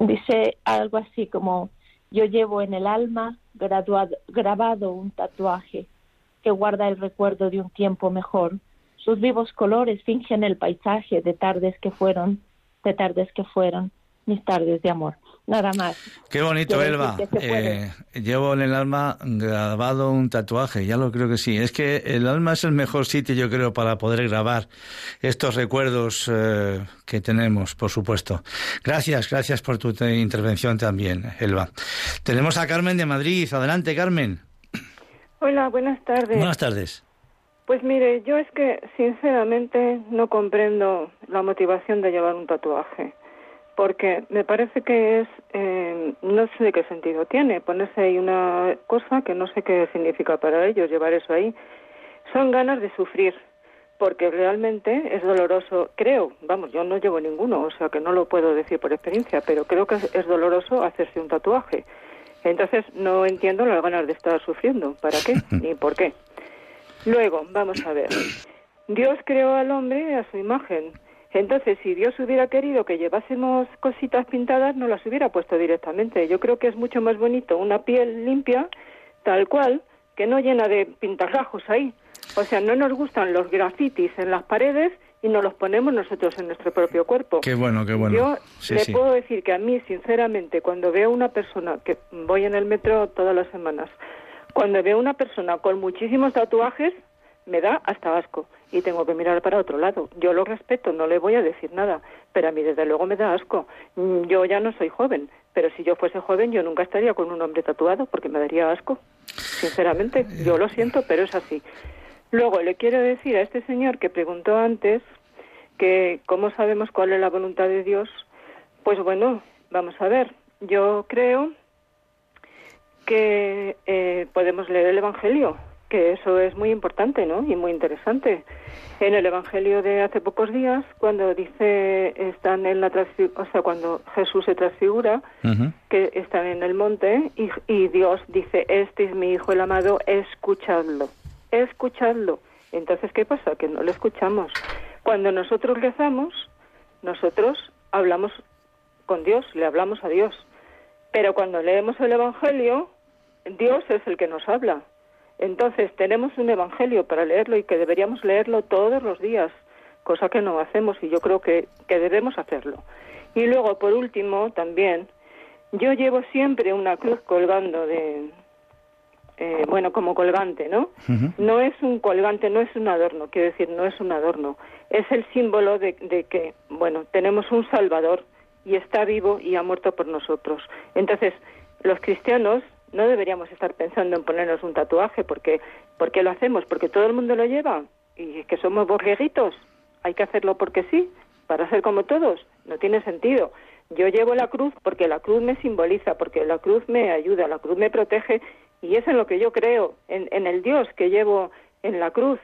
dice algo así como yo llevo en el alma graduado, grabado un tatuaje que guarda el recuerdo de un tiempo mejor. Sus vivos colores fingen el paisaje de tardes que fueron, de tardes que fueron mis tardes de amor. Nada más. Qué bonito, Elba. Eh, llevo en el alma grabado un tatuaje, ya lo creo que sí. Es que el alma es el mejor sitio, yo creo, para poder grabar estos recuerdos eh, que tenemos, por supuesto. Gracias, gracias por tu intervención también, Elba. Tenemos a Carmen de Madrid. Adelante, Carmen. Hola, buenas tardes. Buenas tardes. Pues mire, yo es que sinceramente no comprendo la motivación de llevar un tatuaje, porque me parece que es, eh, no sé de qué sentido tiene, ponerse ahí una cosa que no sé qué significa para ellos llevar eso ahí. Son ganas de sufrir, porque realmente es doloroso, creo, vamos, yo no llevo ninguno, o sea que no lo puedo decir por experiencia, pero creo que es doloroso hacerse un tatuaje entonces no entiendo las ganas de estar sufriendo. ¿Para qué? <laughs> Ni por qué. Luego, vamos a ver. Dios creó al hombre a su imagen. Entonces, si Dios hubiera querido que llevásemos cositas pintadas, no las hubiera puesto directamente. Yo creo que es mucho más bonito una piel limpia, tal cual, que no llena de pintarrajos ahí. O sea, no nos gustan los grafitis en las paredes y nos los ponemos nosotros en nuestro propio cuerpo. Qué bueno, qué bueno. Yo le puedo decir que a mí, sinceramente, cuando veo una persona, que voy en el metro todas las semanas, cuando veo una persona con muchísimos tatuajes, me da hasta asco y tengo que mirar para otro lado. Yo lo respeto, no le voy a decir nada, pero a mí desde luego me da asco. Mm, yo ya no soy joven, pero si yo fuese joven yo nunca estaría con un hombre tatuado porque me daría asco. Sinceramente, yo lo siento, pero es así. Luego le quiero decir a este señor que preguntó antes que cómo sabemos cuál es la voluntad de Dios. Pues bueno, vamos a ver. Yo creo que eh, podemos leer el Evangelio, que eso es muy importante, ¿no? Y muy interesante. En el Evangelio de hace pocos días, cuando dice están en la o sea, cuando Jesús se transfigura, que están en el monte y, y Dios dice, este es mi hijo el amado, escuchadlo escuchadlo. Entonces, ¿qué pasa? Que no lo escuchamos. Cuando nosotros rezamos, nosotros hablamos con Dios, le hablamos a Dios. Pero cuando leemos el Evangelio, Dios es el que nos habla. Entonces, tenemos un Evangelio para leerlo y que deberíamos leerlo todos los días, cosa que no hacemos y yo creo que, que debemos hacerlo. Y luego, por último, también, yo llevo siempre una cruz colgando de, eh, bueno, como colgante, ¿no? No es un colgante, no es un adorno, quiero decir, no es un adorno. Es el símbolo de, que, bueno, tenemos un Salvador y está vivo y ha muerto por nosotros. Entonces, los cristianos no deberíamos estar pensando en ponernos un tatuaje, porque ¿por qué lo hacemos? Porque todo el mundo lo lleva y que somos borreguitos. Hay que hacerlo porque sí, para ser como todos. No tiene sentido. Yo llevo la cruz porque la cruz me simboliza, porque la cruz me ayuda, la cruz me protege y es en lo que yo creo, en, el Dios que llevo en la cruz,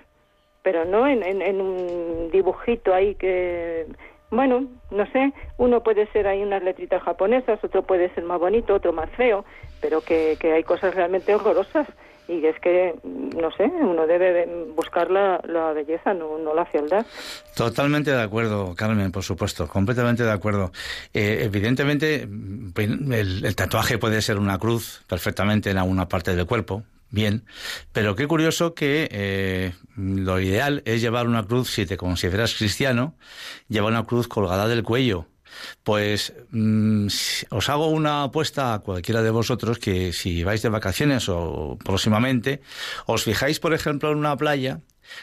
pero no en, en, un dibujito ahí que, bueno, no sé, uno puede ser ahí unas letritas japonesas, otro puede ser más bonito, otro más feo, pero que, que hay cosas realmente horrorosas y es que, no sé, uno debe buscar la, belleza, no, no, la fealdad. Totalmente de acuerdo, Carmen, por supuesto, completamente de acuerdo. Eh, evidentemente, pues, el, tatuaje puede ser una cruz perfectamente en alguna parte del cuerpo, bien, pero qué curioso que eh, lo ideal es llevar una cruz, si te consideras cristiano, llevar una cruz colgada del cuello. Pues mm, os hago una apuesta a cualquiera de vosotros que si vais de vacaciones o próximamente, os fijáis, por ejemplo, en una playa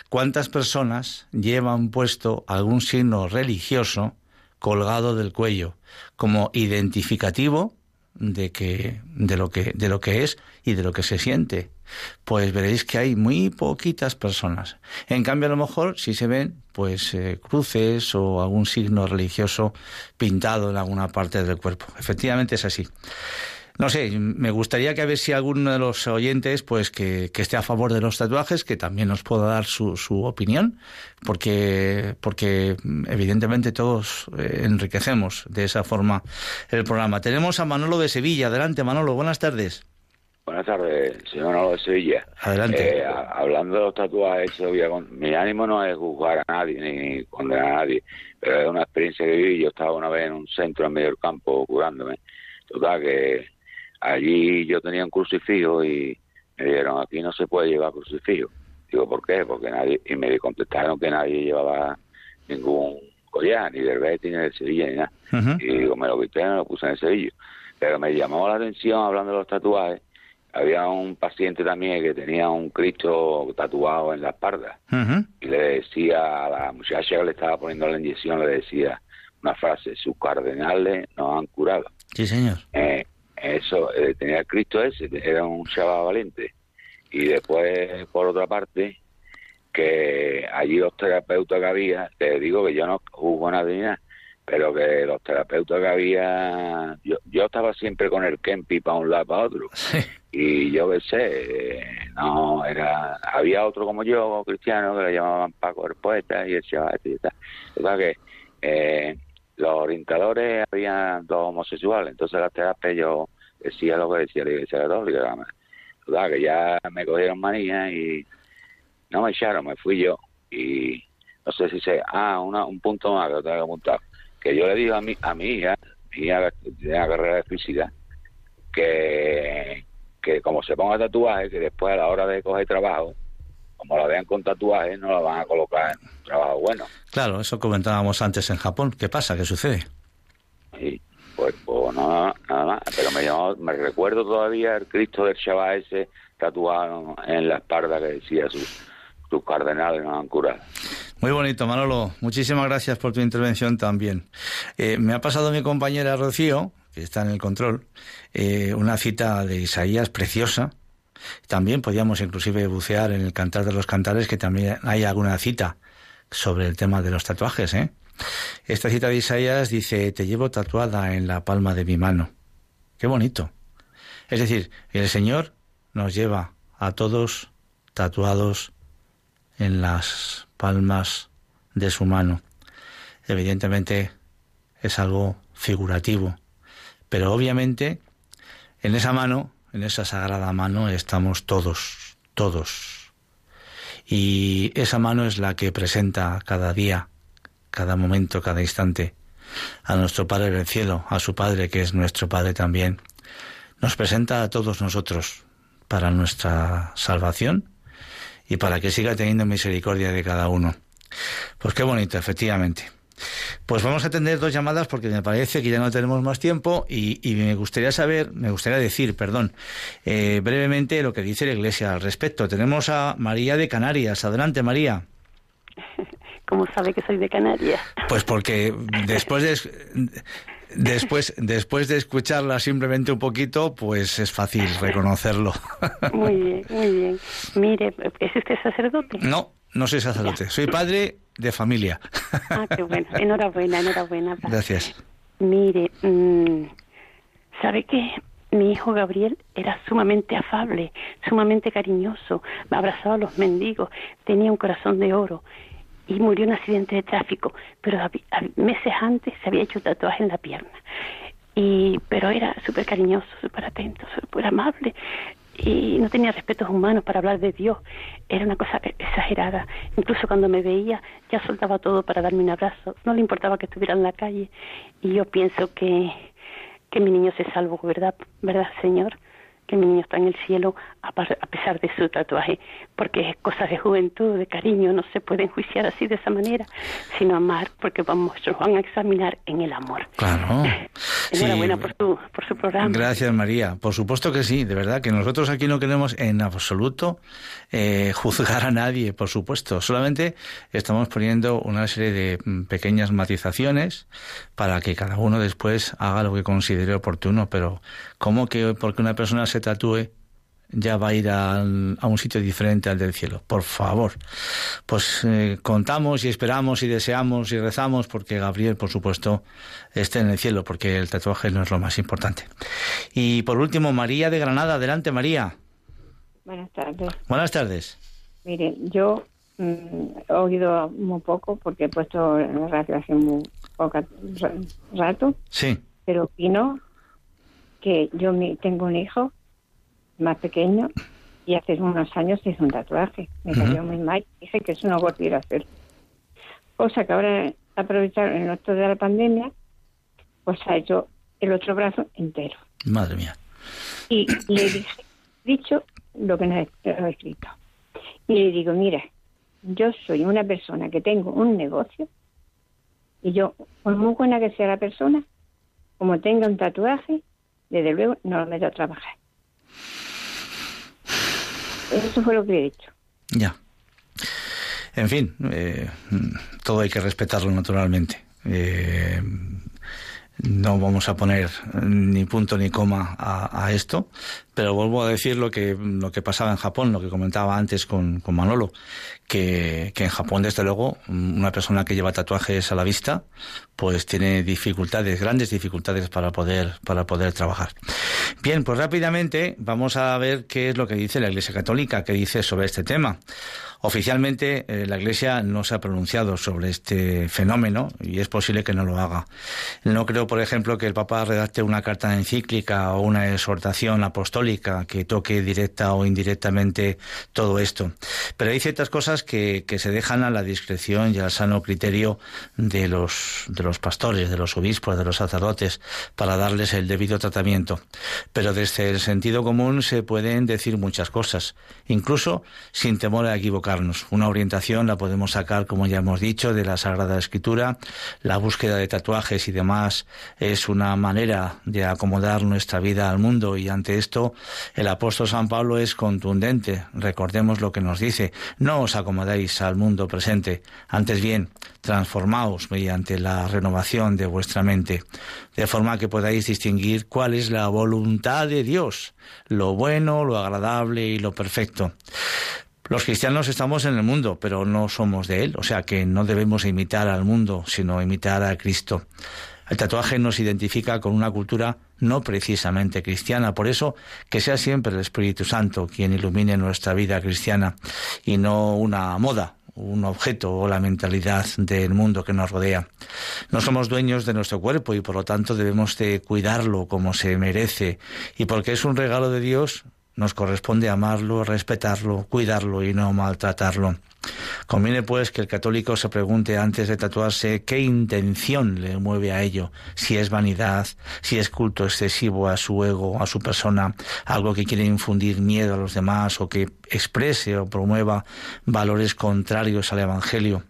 ¿cuántas personas llevan puesto algún signo religioso colgado del cuello como identificativo de que de lo que de lo que es y de lo que se siente. Pues veréis que hay muy poquitas personas. En cambio a lo mejor si se ven pues eh, cruces o algún signo religioso pintado en alguna parte del cuerpo. Efectivamente es así no sé, me gustaría que a ver si alguno de los oyentes, pues que, esté a favor de los tatuajes, que también nos pueda dar su, su opinión, porque, porque evidentemente todos eh, enriquecemos de esa forma el programa. Tenemos a Manolo de Sevilla. Adelante, Manolo, buenas tardes. Buenas tardes, señor Manolo de Sevilla. Adelante. Eh, hablando de los tatuajes, mi ánimo no es juzgar a nadie ni condenar a nadie, pero es una experiencia que viví. Yo estaba una vez en un centro en medio del campo curándome. Total, que allí yo tenía un crucifijo y me dijeron, aquí no se puede llevar crucifijo. Digo, ¿por qué? Porque nadie, y me contestaron que nadie llevaba ningún collar, ni del Betis, ni del Sevilla, ni nada. Y digo, me lo quité y me lo puse en el Sevilla. Pero me llamó la atención, hablando de los tatuajes, había un paciente también que tenía un Cristo tatuado en la espalda. Y le decía a la muchacha que le estaba poniendo la inyección, le decía una frase, sus cardenales nos han curado. Sí, señor. Eh, eso, eh, tenía el Cristo ese, era un chaval valiente. Y después, por otra parte, que allí los terapeutas que había, te digo que yo no juzgo nada ni nada, pero que los terapeutas que había, yo, yo estaba siempre con el Kempi para un lado para otro. Y yo qué sé, no, era, había otro como yo, cristiano, que le llamaban Paco el poeta y el chaval y tal. O sea que eh, los orientadores habían dos homosexuales, entonces la terapia yo decía lo que decía la Iglesia Católica, ¿verdad? que ya me cogieron manía y no me echaron, me fui yo y no sé si sé, ah, una, un punto más que tengo que apuntar, que yo le digo a mi, a mi hija, mi hija de la carrera de física, que, que como se ponga tatuaje, que después a la hora de coger trabajo, como la vean con tatuajes, no la van a colocar en un trabajo bueno. Claro, eso comentábamos antes en Japón. ¿Qué pasa? ¿Qué sucede? Sí, pues, pues nada, nada más. Pero me, me recuerdo todavía el Cristo del chaval ese tatuado en la espalda que decía sus, sus cardenales nos han curado. Muy bonito, Manolo. Muchísimas gracias por tu intervención también. Eh, me ha pasado mi compañera Rocío, que está en el control, eh, una cita de Isaías preciosa, también podíamos inclusive bucear en el Cantar de los Cantares, que también hay alguna cita sobre el tema de los tatuajes. ¿eh? Esta cita de Isaías dice, te llevo tatuada en la palma de mi mano. Qué bonito. Es decir, el Señor nos lleva a todos tatuados en las palmas de su mano. Evidentemente es algo figurativo, pero obviamente en esa mano en esa sagrada mano estamos todos, todos. Y esa mano es la que presenta cada día, cada momento, cada instante a nuestro Padre del cielo, a su Padre que es nuestro Padre también. Nos presenta a todos nosotros para nuestra salvación y para que siga teniendo misericordia de cada uno. Pues qué bonito, efectivamente. Pues vamos a atender dos llamadas porque me parece que ya no tenemos más tiempo y, me gustaría saber, me gustaría decir, perdón, eh, brevemente lo que dice la Iglesia al respecto. Tenemos a María de Canarias. Adelante, María. <laughs> ¿Cómo sabe que soy de Canarias? Pues porque después de, después, después de escucharla simplemente un poquito, pues es fácil reconocerlo. Muy bien, muy bien. Mire, ¿es usted sacerdote? No, no soy sacerdote. Soy padre de familia. Ah, qué bueno. Enhorabuena, enhorabuena. Gracias. Mire, mm, ¿sabe qué? Mi hijo Gabriel era sumamente afable, sumamente cariñoso, abrazaba a los mendigos, tenía un corazón de oro y murió en un accidente de tráfico, pero meses antes se había hecho tatuaje en la pierna. Y, pero era súper cariñoso, súper atento, súper amable y no tenía respetos humanos para hablar de Dios. Era una cosa exagerada. Incluso cuando me veía, ya soltaba todo para darme un abrazo. No le importaba que estuviera en la calle. Y yo pienso que, que mi niño se salvó, ¿verdad? ¿Verdad, Señor? Que mi niño está en el cielo a, pesar de su tatuaje, porque es cosa de juventud, de cariño, no se puede enjuiciar así de esa manera, sino amar, porque vamos, nos van a examinar en el amor. Claro. <laughs> Enhorabuena por, su, por su programa. Gracias, María. Por supuesto que sí, de verdad, que nosotros aquí no queremos en absoluto eh, <laughs> juzgar a nadie, por supuesto. Solamente estamos poniendo una serie de mm, pequeñas matizaciones para que cada uno después haga lo que considere oportuno, pero ¿cómo que porque una persona se tatúe ya va a ir a, un sitio diferente al del cielo. Por favor. Pues eh, contamos y esperamos y deseamos y rezamos porque Gabriel, por supuesto, esté en el cielo, porque el tatuaje no es lo más importante. Y por último, María de Granada. Adelante, María. Buenas tardes. Buenas tardes. Mire, yo mm, he oído muy poco porque he puesto en radio hace muy poco rato. Sí. Pero opino que yo tengo un hijo más pequeño y hace unos años hizo un tatuaje. Me salió muy mal. Dije que eso no volviera a hacer. Cosa que ahora aprovechar en otro de la pandemia, pues ha hecho el otro brazo entero. Madre mía. Y le dije, dicho lo que nos he escrito. Y le digo, mira, yo soy una persona que tengo un negocio y yo, por muy buena que sea la persona, como tenga un tatuaje, desde luego no lo meto a trabajar. Eso fue lo que he dicho. Ya. En fin, eh, todo hay que respetarlo naturalmente. Eh, no vamos a poner ni punto ni coma a, esto, pero vuelvo a decir lo que, lo que pasaba en Japón, lo que comentaba antes con, con Manolo, que, que, en Japón, desde luego, una persona que lleva tatuajes a la vista, pues tiene dificultades, grandes dificultades para poder, para poder trabajar. Bien, pues rápidamente vamos a ver qué es lo que dice la Iglesia Católica, qué dice sobre este tema. Oficialmente eh, la Iglesia no se ha pronunciado sobre este fenómeno y es posible que no lo haga. No creo, por ejemplo, que el Papa redacte una carta encíclica o una exhortación apostólica que toque directa o indirectamente todo esto. Pero hay ciertas cosas que, que se dejan a la discreción y al sano criterio de los, de los pastores, de los obispos, de los sacerdotes, para darles el debido tratamiento. Pero desde el sentido común se pueden decir muchas cosas, incluso sin temor a equivocar una orientación la podemos sacar, como ya hemos dicho, de la Sagrada Escritura. La búsqueda de tatuajes y demás es una manera de acomodar nuestra vida al mundo y ante esto el apóstol San Pablo es contundente. Recordemos lo que nos dice. No os acomodéis al mundo presente. Antes bien, transformaos mediante la renovación de vuestra mente, de forma que podáis distinguir cuál es la voluntad de Dios, lo bueno, lo agradable y lo perfecto. Los cristianos estamos en el mundo, pero no somos de él, o sea que no debemos imitar al mundo, sino imitar a Cristo. El tatuaje nos identifica con una cultura no precisamente cristiana, por eso que sea siempre el Espíritu Santo quien ilumine nuestra vida cristiana y no una moda, un objeto o la mentalidad del mundo que nos rodea. No somos dueños de nuestro cuerpo y por lo tanto debemos de cuidarlo como se merece y porque es un regalo de Dios, nos corresponde amarlo, respetarlo, cuidarlo y no maltratarlo. Conviene pues que el católico se pregunte antes de tatuarse qué intención le mueve a ello, si es vanidad, si es culto excesivo a su ego, a su persona, algo que quiere infundir miedo a los demás o que exprese o promueva valores contrarios al Evangelio.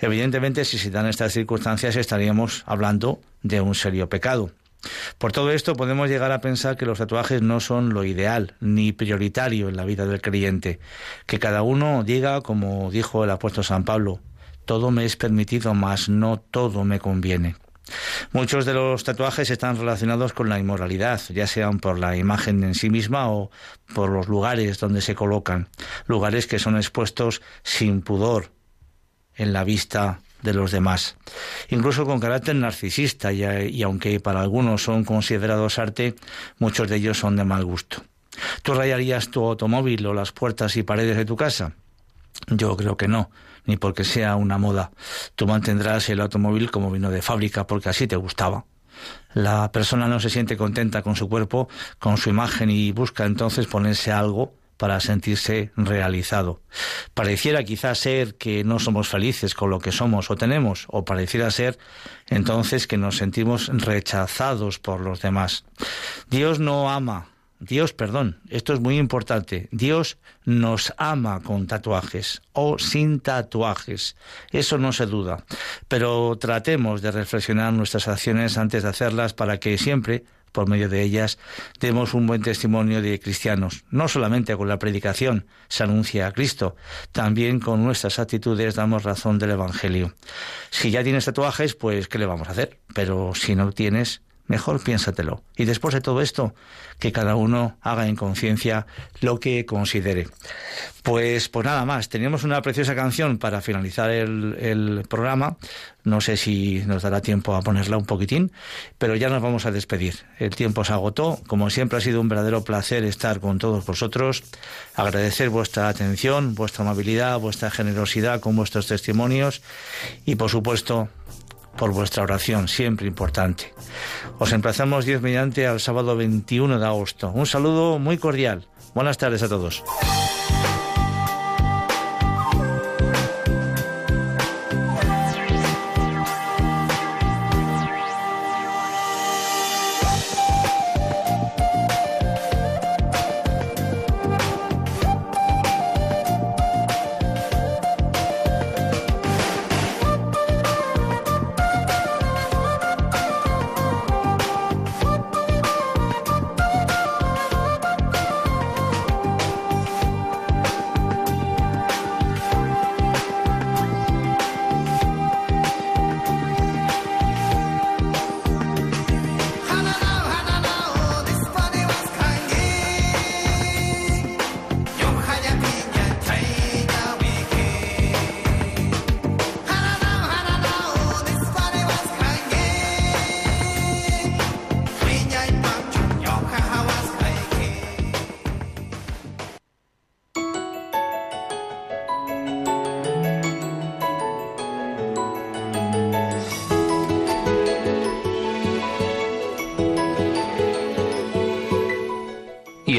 Evidentemente, si se dan estas circunstancias estaríamos hablando de un serio pecado. Por todo esto podemos llegar a pensar que los tatuajes no son lo ideal ni prioritario en la vida del creyente, que cada uno diga, como dijo el apóstol San Pablo, todo me es permitido, mas no todo me conviene. Muchos de los tatuajes están relacionados con la inmoralidad, ya sean por la imagen en sí misma o por los lugares donde se colocan, lugares que son expuestos sin pudor en la vista de los demás, incluso con carácter narcisista, y, aunque para algunos son considerados arte, muchos de ellos son de mal gusto. ¿Tú rayarías tu automóvil o las puertas y paredes de tu casa? Yo creo que no, ni porque sea una moda. Tú mantendrás el automóvil como vino de fábrica porque así te gustaba. La persona no se siente contenta con su cuerpo, con su imagen y busca entonces ponerse algo para sentirse realizado. Pareciera quizás ser que no somos felices con lo que somos o tenemos, o pareciera ser entonces que nos sentimos rechazados por los demás. Dios no ama Dios, perdón, esto es muy importante. Dios nos ama con tatuajes o sin tatuajes. Eso no se duda. Pero tratemos de reflexionar nuestras acciones antes de hacerlas para que siempre por medio de ellas demos un buen testimonio de cristianos. No solamente con la predicación se anuncia a Cristo, también con nuestras actitudes damos razón del Evangelio. Si ya tienes tatuajes, pues ¿qué le vamos a hacer? Pero si no tienes, mejor piénsatelo. Y después de todo esto, que cada uno haga en conciencia lo que considere. Pues, pues nada más, tenemos una preciosa canción para finalizar el, el programa. No sé si nos dará tiempo a ponerla un poquitín, pero ya nos vamos a despedir. El tiempo se agotó. Como siempre ha sido un verdadero placer estar con todos vosotros. Agradecer vuestra atención, vuestra amabilidad, vuestra generosidad con vuestros testimonios y, por supuesto, por vuestra oración, siempre importante. Os emplazamos Dios mediante al sábado 21 de agosto. Un saludo muy cordial. Buenas tardes a todos.